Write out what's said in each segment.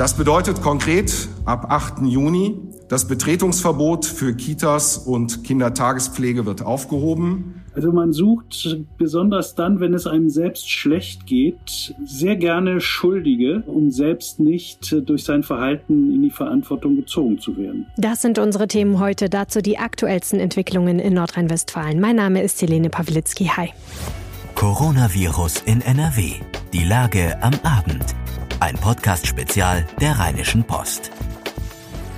Das bedeutet konkret ab 8. Juni, das Betretungsverbot für Kitas und Kindertagespflege wird aufgehoben. Also man sucht besonders dann, wenn es einem selbst schlecht geht, sehr gerne Schuldige, um selbst nicht durch sein Verhalten in die Verantwortung gezogen zu werden. Das sind unsere Themen heute. Dazu die aktuellsten Entwicklungen in Nordrhein-Westfalen. Mein Name ist Helene Pawlitzki. Hi. Coronavirus in NRW. Die Lage am Abend. Ein Podcast-Spezial der Rheinischen Post.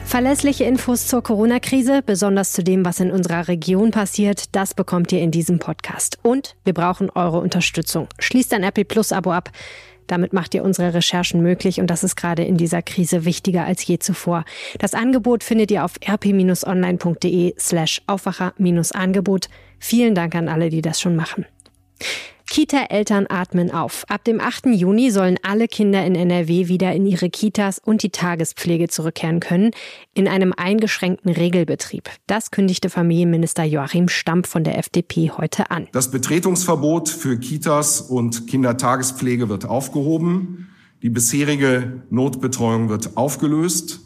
Verlässliche Infos zur Corona-Krise, besonders zu dem, was in unserer Region passiert, das bekommt ihr in diesem Podcast. Und wir brauchen eure Unterstützung. Schließt ein RP Plus-Abo ab. Damit macht ihr unsere Recherchen möglich und das ist gerade in dieser Krise wichtiger als je zuvor. Das Angebot findet ihr auf rp-online.de slash Aufwacher-Angebot. Vielen Dank an alle, die das schon machen. Kita-Eltern atmen auf. Ab dem 8. Juni sollen alle Kinder in NRW wieder in ihre Kitas und die Tagespflege zurückkehren können, in einem eingeschränkten Regelbetrieb. Das kündigte Familienminister Joachim Stamp von der FDP heute an. Das Betretungsverbot für Kitas und Kindertagespflege wird aufgehoben. Die bisherige Notbetreuung wird aufgelöst.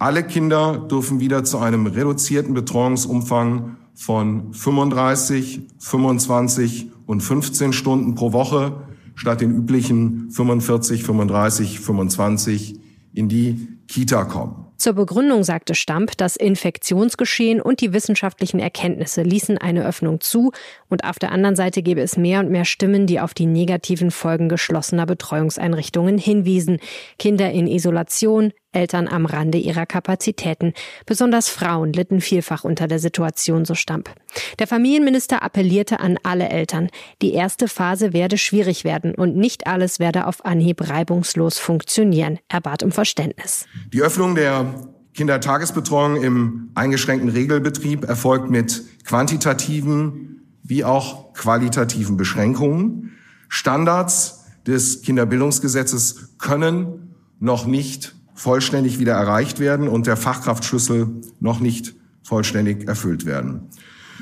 Alle Kinder dürfen wieder zu einem reduzierten Betreuungsumfang von 35, 25 und 15 Stunden pro Woche statt den üblichen 45, 35, 25 in die Kita kommen. Zur Begründung sagte Stamp, das Infektionsgeschehen und die wissenschaftlichen Erkenntnisse ließen eine Öffnung zu und auf der anderen Seite gäbe es mehr und mehr Stimmen, die auf die negativen Folgen geschlossener Betreuungseinrichtungen hinwiesen. Kinder in Isolation, Eltern am Rande ihrer Kapazitäten. Besonders Frauen litten vielfach unter der Situation, so Stamp. Der Familienminister appellierte an alle Eltern. Die erste Phase werde schwierig werden und nicht alles werde auf Anhieb reibungslos funktionieren. Er bat um Verständnis. Die Öffnung der Kindertagesbetreuung im eingeschränkten Regelbetrieb erfolgt mit quantitativen wie auch qualitativen Beschränkungen. Standards des Kinderbildungsgesetzes können noch nicht vollständig wieder erreicht werden und der Fachkraftschlüssel noch nicht vollständig erfüllt werden.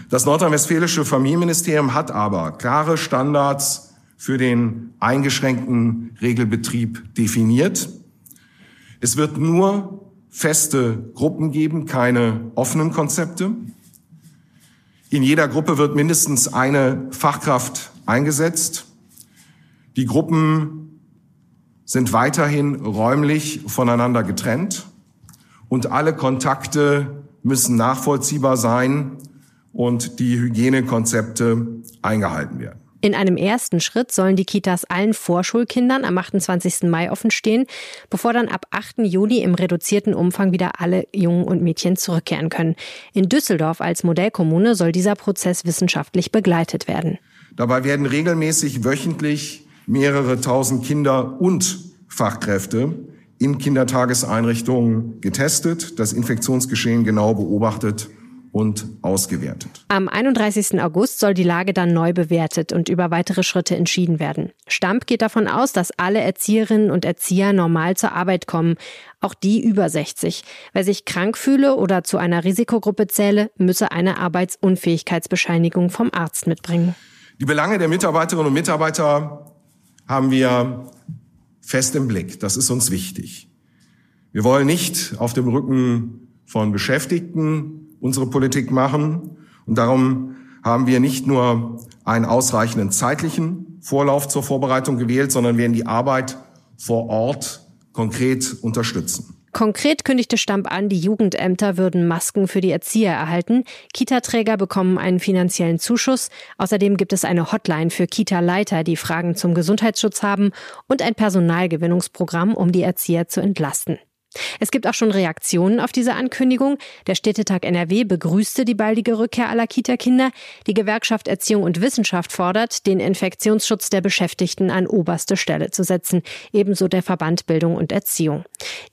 Das nordrhein-westfälische Familienministerium hat aber klare Standards für den eingeschränkten Regelbetrieb definiert. Es wird nur feste Gruppen geben, keine offenen Konzepte. In jeder Gruppe wird mindestens eine Fachkraft eingesetzt. Die Gruppen sind weiterhin räumlich voneinander getrennt und alle Kontakte müssen nachvollziehbar sein und die Hygienekonzepte eingehalten werden. In einem ersten Schritt sollen die Kitas allen Vorschulkindern am 28. Mai offen stehen, bevor dann ab 8. Juni im reduzierten Umfang wieder alle Jungen und Mädchen zurückkehren können. In Düsseldorf als Modellkommune soll dieser Prozess wissenschaftlich begleitet werden. Dabei werden regelmäßig wöchentlich mehrere tausend Kinder und Fachkräfte in Kindertageseinrichtungen getestet, das Infektionsgeschehen genau beobachtet und ausgewertet. Am 31. August soll die Lage dann neu bewertet und über weitere Schritte entschieden werden. Stamp geht davon aus, dass alle Erzieherinnen und Erzieher normal zur Arbeit kommen, auch die über 60. Wer sich krank fühle oder zu einer Risikogruppe zähle, müsse eine Arbeitsunfähigkeitsbescheinigung vom Arzt mitbringen. Die Belange der Mitarbeiterinnen und Mitarbeiter haben wir fest im Blick. Das ist uns wichtig. Wir wollen nicht auf dem Rücken von Beschäftigten unsere Politik machen. Und darum haben wir nicht nur einen ausreichenden zeitlichen Vorlauf zur Vorbereitung gewählt, sondern werden die Arbeit vor Ort konkret unterstützen. Konkret kündigte Stamp an, die Jugendämter würden Masken für die Erzieher erhalten. Kita-Träger bekommen einen finanziellen Zuschuss. Außerdem gibt es eine Hotline für Kita-Leiter, die Fragen zum Gesundheitsschutz haben und ein Personalgewinnungsprogramm, um die Erzieher zu entlasten. Es gibt auch schon Reaktionen auf diese Ankündigung. Der Städtetag NRW begrüßte die baldige Rückkehr aller Kita-Kinder. Die Gewerkschaft Erziehung und Wissenschaft fordert, den Infektionsschutz der Beschäftigten an oberste Stelle zu setzen. Ebenso der Verband Bildung und Erziehung.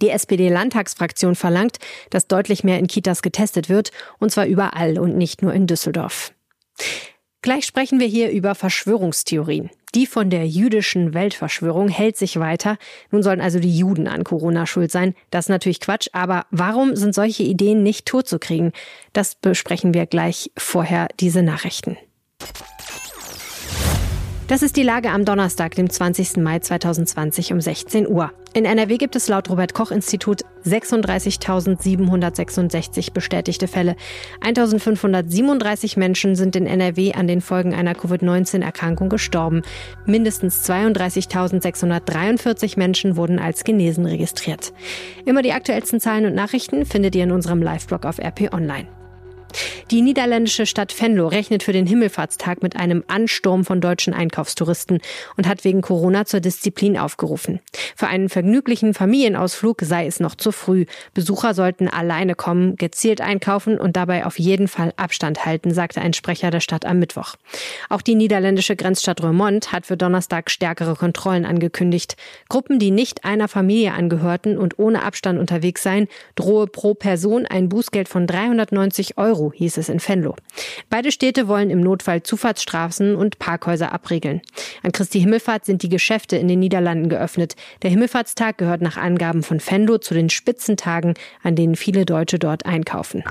Die SPD-Landtagsfraktion verlangt, dass deutlich mehr in Kitas getestet wird, und zwar überall und nicht nur in Düsseldorf. Gleich sprechen wir hier über Verschwörungstheorien. Die von der jüdischen Weltverschwörung hält sich weiter. Nun sollen also die Juden an Corona schuld sein. Das ist natürlich Quatsch, aber warum sind solche Ideen nicht totzukriegen? Das besprechen wir gleich vorher diese Nachrichten. Das ist die Lage am Donnerstag, dem 20. Mai 2020 um 16 Uhr. In NRW gibt es laut Robert Koch Institut 36.766 bestätigte Fälle. 1.537 Menschen sind in NRW an den Folgen einer Covid-19-Erkrankung gestorben. Mindestens 32.643 Menschen wurden als genesen registriert. Immer die aktuellsten Zahlen und Nachrichten findet ihr in unserem Live-Blog auf RP Online. Die niederländische Stadt Venlo rechnet für den Himmelfahrtstag mit einem Ansturm von deutschen Einkaufstouristen und hat wegen Corona zur Disziplin aufgerufen. Für einen vergnüglichen Familienausflug sei es noch zu früh. Besucher sollten alleine kommen, gezielt einkaufen und dabei auf jeden Fall Abstand halten, sagte ein Sprecher der Stadt am Mittwoch. Auch die niederländische Grenzstadt Roermond hat für Donnerstag stärkere Kontrollen angekündigt. Gruppen, die nicht einer Familie angehörten und ohne Abstand unterwegs seien, drohe pro Person ein Bußgeld von 390 Euro Euro, hieß es in Venlo. Beide Städte wollen im Notfall Zufahrtsstraßen und Parkhäuser abriegeln. An Christi Himmelfahrt sind die Geschäfte in den Niederlanden geöffnet. Der Himmelfahrtstag gehört nach Angaben von Venlo zu den Spitzentagen, an denen viele Deutsche dort einkaufen.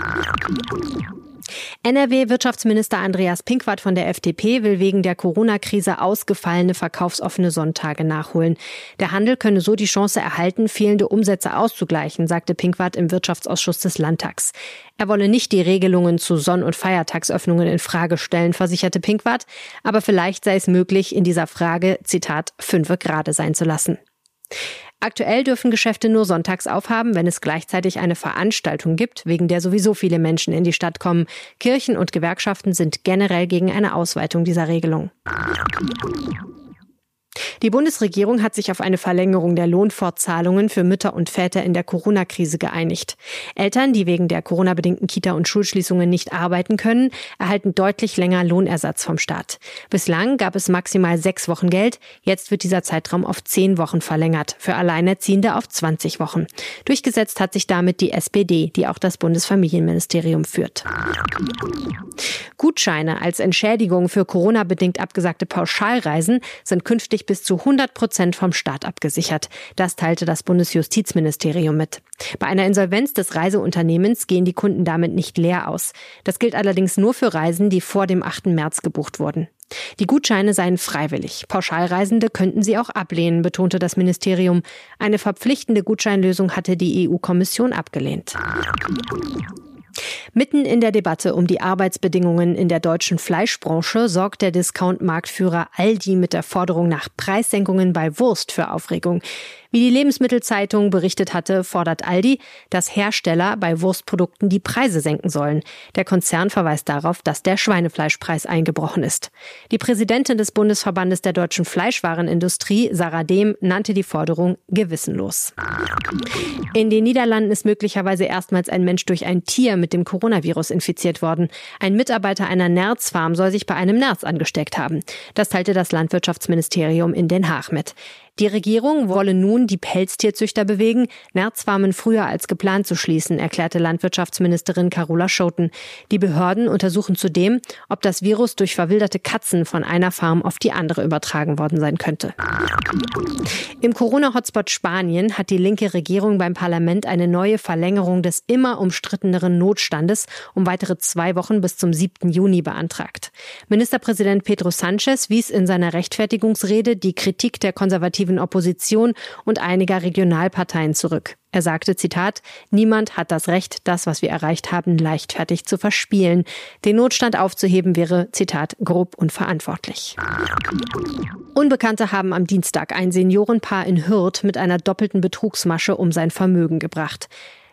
NRW-Wirtschaftsminister Andreas Pinkwart von der FDP will wegen der Corona-Krise ausgefallene verkaufsoffene Sonntage nachholen. Der Handel könne so die Chance erhalten, fehlende Umsätze auszugleichen, sagte Pinkwart im Wirtschaftsausschuss des Landtags. Er wolle nicht die Regelungen zu Sonn- und Feiertagsöffnungen in Frage stellen, versicherte Pinkwart, aber vielleicht sei es möglich, in dieser Frage, Zitat, fünfe gerade sein zu lassen. Aktuell dürfen Geschäfte nur sonntags aufhaben, wenn es gleichzeitig eine Veranstaltung gibt, wegen der sowieso viele Menschen in die Stadt kommen. Kirchen und Gewerkschaften sind generell gegen eine Ausweitung dieser Regelung. Die Bundesregierung hat sich auf eine Verlängerung der Lohnfortzahlungen für Mütter und Väter in der Corona-Krise geeinigt. Eltern, die wegen der Corona-bedingten Kita- und Schulschließungen nicht arbeiten können, erhalten deutlich länger Lohnersatz vom Staat. Bislang gab es maximal sechs Wochen Geld. Jetzt wird dieser Zeitraum auf zehn Wochen verlängert, für Alleinerziehende auf 20 Wochen. Durchgesetzt hat sich damit die SPD, die auch das Bundesfamilienministerium führt. Gutscheine als Entschädigung für Corona-bedingt abgesagte Pauschalreisen sind künftig bis zu 100 Prozent vom Staat abgesichert. Das teilte das Bundesjustizministerium mit. Bei einer Insolvenz des Reiseunternehmens gehen die Kunden damit nicht leer aus. Das gilt allerdings nur für Reisen, die vor dem 8. März gebucht wurden. Die Gutscheine seien freiwillig. Pauschalreisende könnten sie auch ablehnen, betonte das Ministerium. Eine verpflichtende Gutscheinlösung hatte die EU-Kommission abgelehnt. Mitten in der Debatte um die Arbeitsbedingungen in der deutschen Fleischbranche sorgt der Discount-Marktführer Aldi mit der Forderung nach Preissenkungen bei Wurst für Aufregung. Wie die Lebensmittelzeitung berichtet hatte, fordert Aldi, dass Hersteller bei Wurstprodukten die Preise senken sollen. Der Konzern verweist darauf, dass der Schweinefleischpreis eingebrochen ist. Die Präsidentin des Bundesverbandes der deutschen Fleischwarenindustrie, Sarah Dehm, nannte die Forderung gewissenlos. In den Niederlanden ist möglicherweise erstmals ein Mensch durch ein Tier mit dem Coronavirus infiziert worden. Ein Mitarbeiter einer Nerzfarm soll sich bei einem Nerz angesteckt haben. Das teilte das Landwirtschaftsministerium in Den Haag mit. Die Regierung wolle nun die Pelztierzüchter bewegen, Nerzfarmen früher als geplant zu schließen, erklärte Landwirtschaftsministerin Carola Schoten. Die Behörden untersuchen zudem, ob das Virus durch verwilderte Katzen von einer Farm auf die andere übertragen worden sein könnte. Im Corona-Hotspot Spanien hat die linke Regierung beim Parlament eine neue Verlängerung des immer umstritteneren Notstandes um weitere zwei Wochen bis zum 7. Juni beantragt. Ministerpräsident Pedro Sanchez wies in seiner Rechtfertigungsrede die Kritik der konservativen konservativen Opposition und einiger Regionalparteien zurück. Er sagte, Zitat, niemand hat das Recht, das, was wir erreicht haben, leichtfertig zu verspielen. Den Notstand aufzuheben wäre, Zitat, grob unverantwortlich. Unbekannte haben am Dienstag ein Seniorenpaar in Hürth mit einer doppelten Betrugsmasche um sein Vermögen gebracht.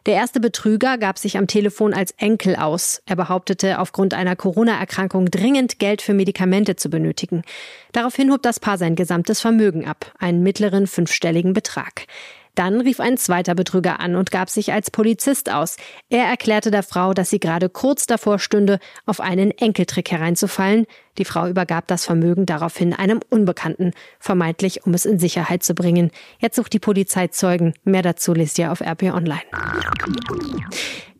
Der erste Betrüger gab sich am Telefon als Enkel aus. Er behauptete, aufgrund einer Corona-Erkrankung dringend Geld für Medikamente zu benötigen. Daraufhin hob das Paar sein gesamtes Vermögen ab, einen mittleren fünfstelligen Betrag. Dann rief ein zweiter Betrüger an und gab sich als Polizist aus. Er erklärte der Frau, dass sie gerade kurz davor stünde, auf einen Enkeltrick hereinzufallen. Die Frau übergab das Vermögen daraufhin einem Unbekannten, vermeintlich um es in Sicherheit zu bringen. Jetzt sucht die Polizei Zeugen. Mehr dazu lest ihr auf RP Online.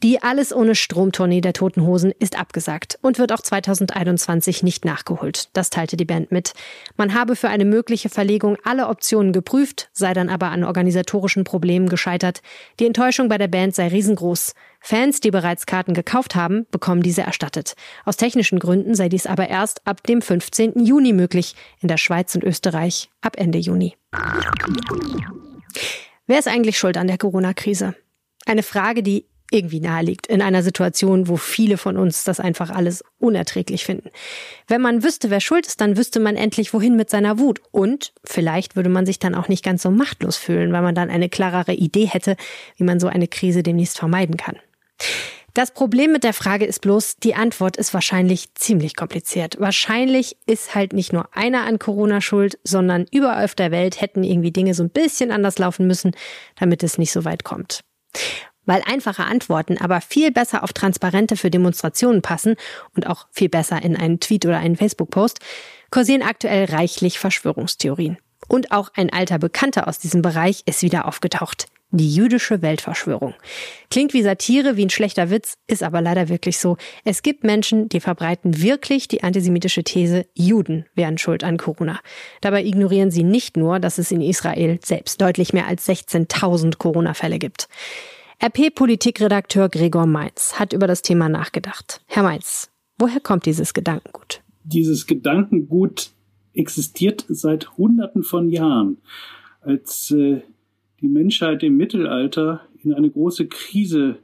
Die Alles ohne Strom-Tournee der Toten Hosen ist abgesagt und wird auch 2021 nicht nachgeholt. Das teilte die Band mit. Man habe für eine mögliche Verlegung alle Optionen geprüft, sei dann aber an organisatorischen Problemen gescheitert. Die Enttäuschung bei der Band sei riesengroß. Fans, die bereits Karten gekauft haben, bekommen diese erstattet. Aus technischen Gründen sei dies aber erst ab dem 15. Juni möglich, in der Schweiz und Österreich ab Ende Juni. Wer ist eigentlich schuld an der Corona-Krise? Eine Frage, die irgendwie naheliegt in einer Situation, wo viele von uns das einfach alles unerträglich finden. Wenn man wüsste, wer schuld ist, dann wüsste man endlich, wohin mit seiner Wut. Und vielleicht würde man sich dann auch nicht ganz so machtlos fühlen, weil man dann eine klarere Idee hätte, wie man so eine Krise demnächst vermeiden kann. Das Problem mit der Frage ist bloß, die Antwort ist wahrscheinlich ziemlich kompliziert. Wahrscheinlich ist halt nicht nur einer an Corona schuld, sondern überall auf der Welt hätten irgendwie Dinge so ein bisschen anders laufen müssen, damit es nicht so weit kommt. Weil einfache Antworten aber viel besser auf Transparente für Demonstrationen passen und auch viel besser in einen Tweet oder einen Facebook-Post, kursieren aktuell reichlich Verschwörungstheorien. Und auch ein alter Bekannter aus diesem Bereich ist wieder aufgetaucht. Die jüdische Weltverschwörung. Klingt wie Satire, wie ein schlechter Witz, ist aber leider wirklich so. Es gibt Menschen, die verbreiten wirklich die antisemitische These, Juden wären schuld an Corona. Dabei ignorieren sie nicht nur, dass es in Israel selbst deutlich mehr als 16.000 Corona-Fälle gibt. RP-Politikredakteur Gregor Mainz hat über das Thema nachgedacht. Herr Mainz, woher kommt dieses Gedankengut? Dieses Gedankengut existiert seit Hunderten von Jahren. Als äh, die Menschheit im Mittelalter in eine große Krise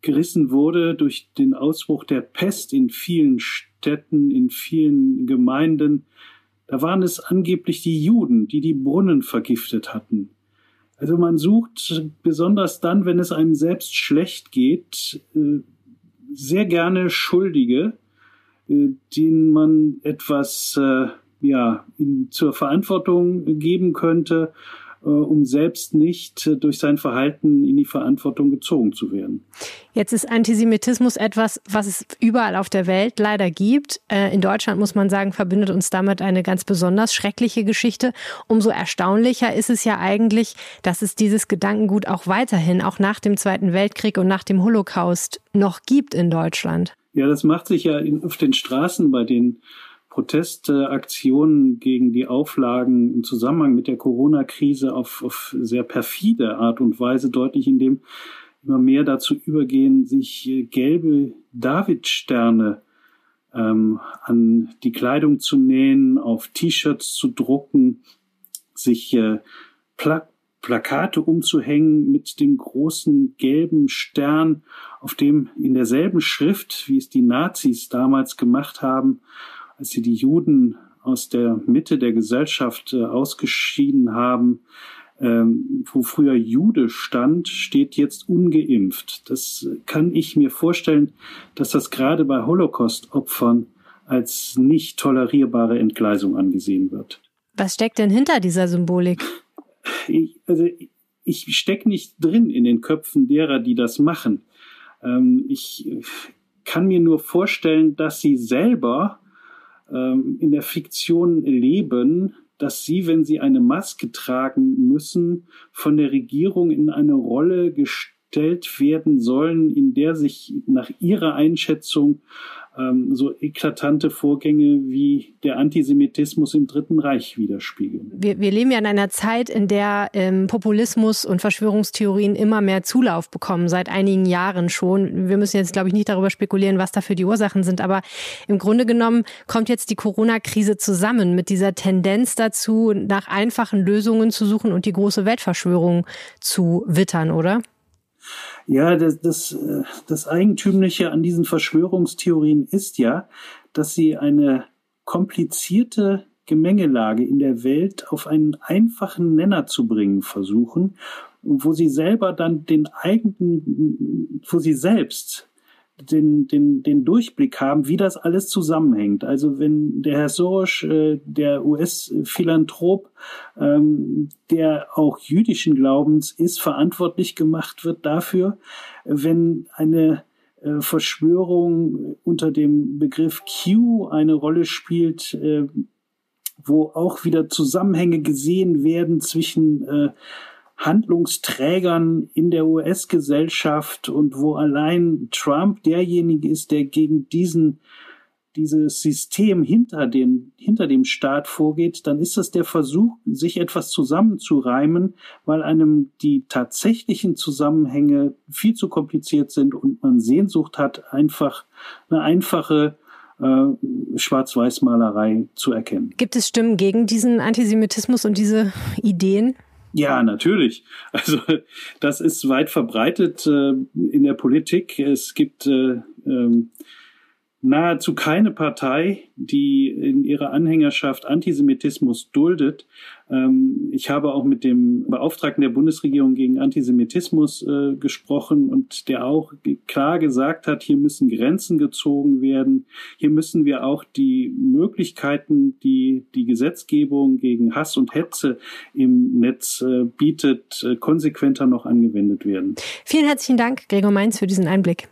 gerissen wurde durch den Ausbruch der Pest in vielen Städten, in vielen Gemeinden, da waren es angeblich die Juden, die die Brunnen vergiftet hatten. Also man sucht besonders dann, wenn es einem selbst schlecht geht, äh, sehr gerne Schuldige, äh, denen man etwas äh, ja, zur Verantwortung geben könnte um selbst nicht äh, durch sein Verhalten in die Verantwortung gezogen zu werden. Jetzt ist Antisemitismus etwas, was es überall auf der Welt leider gibt. Äh, in Deutschland muss man sagen, verbindet uns damit eine ganz besonders schreckliche Geschichte. Umso erstaunlicher ist es ja eigentlich, dass es dieses Gedankengut auch weiterhin, auch nach dem Zweiten Weltkrieg und nach dem Holocaust noch gibt in Deutschland. Ja, das macht sich ja auf den Straßen bei den Protestaktionen gegen die Auflagen im Zusammenhang mit der Corona-Krise auf, auf sehr perfide Art und Weise deutlich, indem immer mehr dazu übergehen, sich äh, gelbe Davidsterne ähm, an die Kleidung zu nähen, auf T-Shirts zu drucken, sich äh, Pla Plakate umzuhängen mit dem großen gelben Stern, auf dem in derselben Schrift, wie es die Nazis damals gemacht haben, als sie die Juden aus der Mitte der Gesellschaft äh, ausgeschieden haben, ähm, wo früher Jude stand, steht jetzt ungeimpft. Das kann ich mir vorstellen, dass das gerade bei Holocaust-Opfern als nicht tolerierbare Entgleisung angesehen wird. Was steckt denn hinter dieser Symbolik? Ich, also ich stecke nicht drin in den Köpfen derer, die das machen. Ähm, ich kann mir nur vorstellen, dass sie selber ähm, in der Fiktion leben, dass sie, wenn sie eine Maske tragen müssen, von der Regierung in eine Rolle gestellt werden sollen, in der sich nach ihrer Einschätzung ähm, so eklatante Vorgänge wie der Antisemitismus im Dritten Reich widerspiegeln. Wir, wir leben ja in einer Zeit, in der ähm, Populismus und Verschwörungstheorien immer mehr Zulauf bekommen, seit einigen Jahren schon. Wir müssen jetzt, glaube ich, nicht darüber spekulieren, was dafür die Ursachen sind, aber im Grunde genommen kommt jetzt die Corona-Krise zusammen mit dieser Tendenz dazu, nach einfachen Lösungen zu suchen und die große Weltverschwörung zu wittern, oder? Ja, das, das, äh, das Eigentümliche an diesen Verschwörungstheorien ist ja, dass sie eine komplizierte Gemengelage in der Welt auf einen einfachen Nenner zu bringen versuchen, wo sie selber dann den eigenen, wo sie selbst den, den, den Durchblick haben, wie das alles zusammenhängt. Also wenn der Herr Soros, äh, der US-Philanthrop, ähm, der auch jüdischen Glaubens ist, verantwortlich gemacht wird dafür, wenn eine äh, Verschwörung unter dem Begriff Q eine Rolle spielt, äh, wo auch wieder Zusammenhänge gesehen werden zwischen äh, Handlungsträgern in der US-Gesellschaft und wo allein Trump derjenige ist, der gegen diesen dieses System hinter, den, hinter dem Staat vorgeht, dann ist das der Versuch, sich etwas zusammenzureimen, weil einem die tatsächlichen Zusammenhänge viel zu kompliziert sind und man Sehnsucht hat, einfach eine einfache äh, Schwarz-Weiß-Malerei zu erkennen. Gibt es Stimmen gegen diesen Antisemitismus und diese Ideen? Ja, natürlich. Also das ist weit verbreitet äh, in der Politik. Es gibt äh, ähm, nahezu keine Partei, die in ihrer Anhängerschaft Antisemitismus duldet. Ähm, ich habe auch mit dem Beauftragten der Bundesregierung gegen Antisemitismus äh, gesprochen und der auch klar gesagt hat, hier müssen Grenzen gezogen werden. Hier müssen wir auch die Möglichkeiten, die die Gesetzgebung gegen Hass und Hetze im Netz äh, bietet, äh, konsequenter noch angewendet werden. Vielen herzlichen Dank, Gregor Mainz, für diesen Einblick.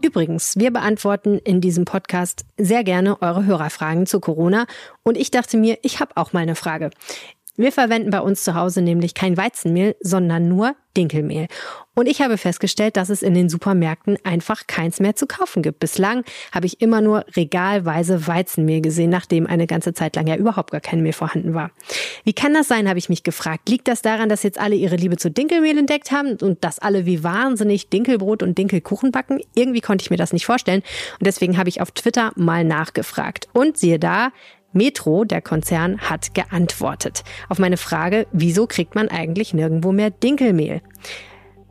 Übrigens, wir beantworten in diesem Podcast sehr gerne eure Hörerfragen zu Corona. Und ich dachte mir, ich habe auch mal eine Frage. Wir verwenden bei uns zu Hause nämlich kein Weizenmehl, sondern nur Dinkelmehl. Und ich habe festgestellt, dass es in den Supermärkten einfach keins mehr zu kaufen gibt. Bislang habe ich immer nur regalweise Weizenmehl gesehen, nachdem eine ganze Zeit lang ja überhaupt gar kein Mehl vorhanden war. Wie kann das sein, habe ich mich gefragt. Liegt das daran, dass jetzt alle ihre Liebe zu Dinkelmehl entdeckt haben und dass alle wie wahnsinnig Dinkelbrot und Dinkelkuchen backen? Irgendwie konnte ich mir das nicht vorstellen. Und deswegen habe ich auf Twitter mal nachgefragt. Und siehe da, Metro, der Konzern, hat geantwortet auf meine Frage, wieso kriegt man eigentlich nirgendwo mehr Dinkelmehl?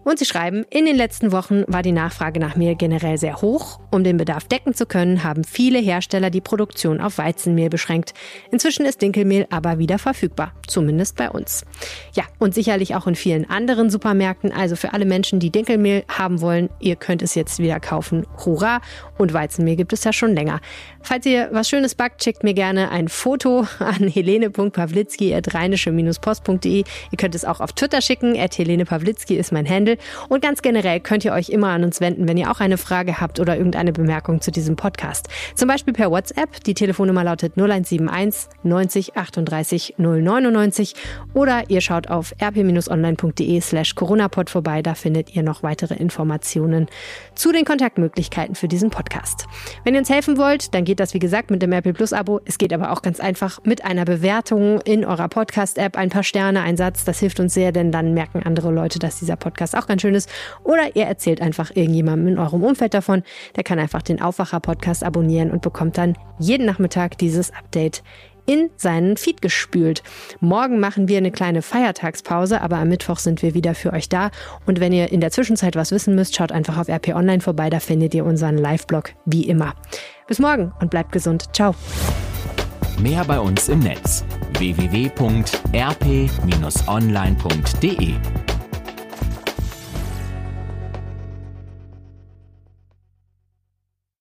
Und sie schreiben, in den letzten Wochen war die Nachfrage nach Mehl generell sehr hoch. Um den Bedarf decken zu können, haben viele Hersteller die Produktion auf Weizenmehl beschränkt. Inzwischen ist Dinkelmehl aber wieder verfügbar, zumindest bei uns. Ja, und sicherlich auch in vielen anderen Supermärkten. Also für alle Menschen, die Dinkelmehl haben wollen, ihr könnt es jetzt wieder kaufen. Hurra! Und Weizenmehl gibt es ja schon länger. Falls ihr was Schönes backt, schickt mir gerne ein Foto an helene.pawlitzki.rheinische-post.de. Ihr könnt es auch auf Twitter schicken. At Helene Pawlitzki ist mein Handle. Und ganz generell könnt ihr euch immer an uns wenden, wenn ihr auch eine Frage habt oder irgendeine Bemerkung zu diesem Podcast. Zum Beispiel per WhatsApp. Die Telefonnummer lautet 0171 90 38 099 oder ihr schaut auf rp-online.de slash coronapod vorbei. Da findet ihr noch weitere Informationen zu den Kontaktmöglichkeiten für diesen Podcast. Wenn ihr uns helfen wollt, dann geht das wie gesagt mit dem RP Plus Abo. Es geht aber auch ganz einfach mit einer Bewertung in eurer Podcast-App, ein paar Sterne, ein Satz. Das hilft uns sehr, denn dann merken andere Leute, dass dieser Podcast auch ganz schön ist. Oder ihr erzählt einfach irgendjemandem in eurem Umfeld davon. Der kann einfach den Aufwacher-Podcast abonnieren und bekommt dann jeden Nachmittag dieses Update in seinen Feed gespült. Morgen machen wir eine kleine Feiertagspause, aber am Mittwoch sind wir wieder für euch da. Und wenn ihr in der Zwischenzeit was wissen müsst, schaut einfach auf RP Online vorbei, da findet ihr unseren Live-Blog wie immer. Bis morgen und bleibt gesund. Ciao. Mehr bei uns im Netz www.rp-online.de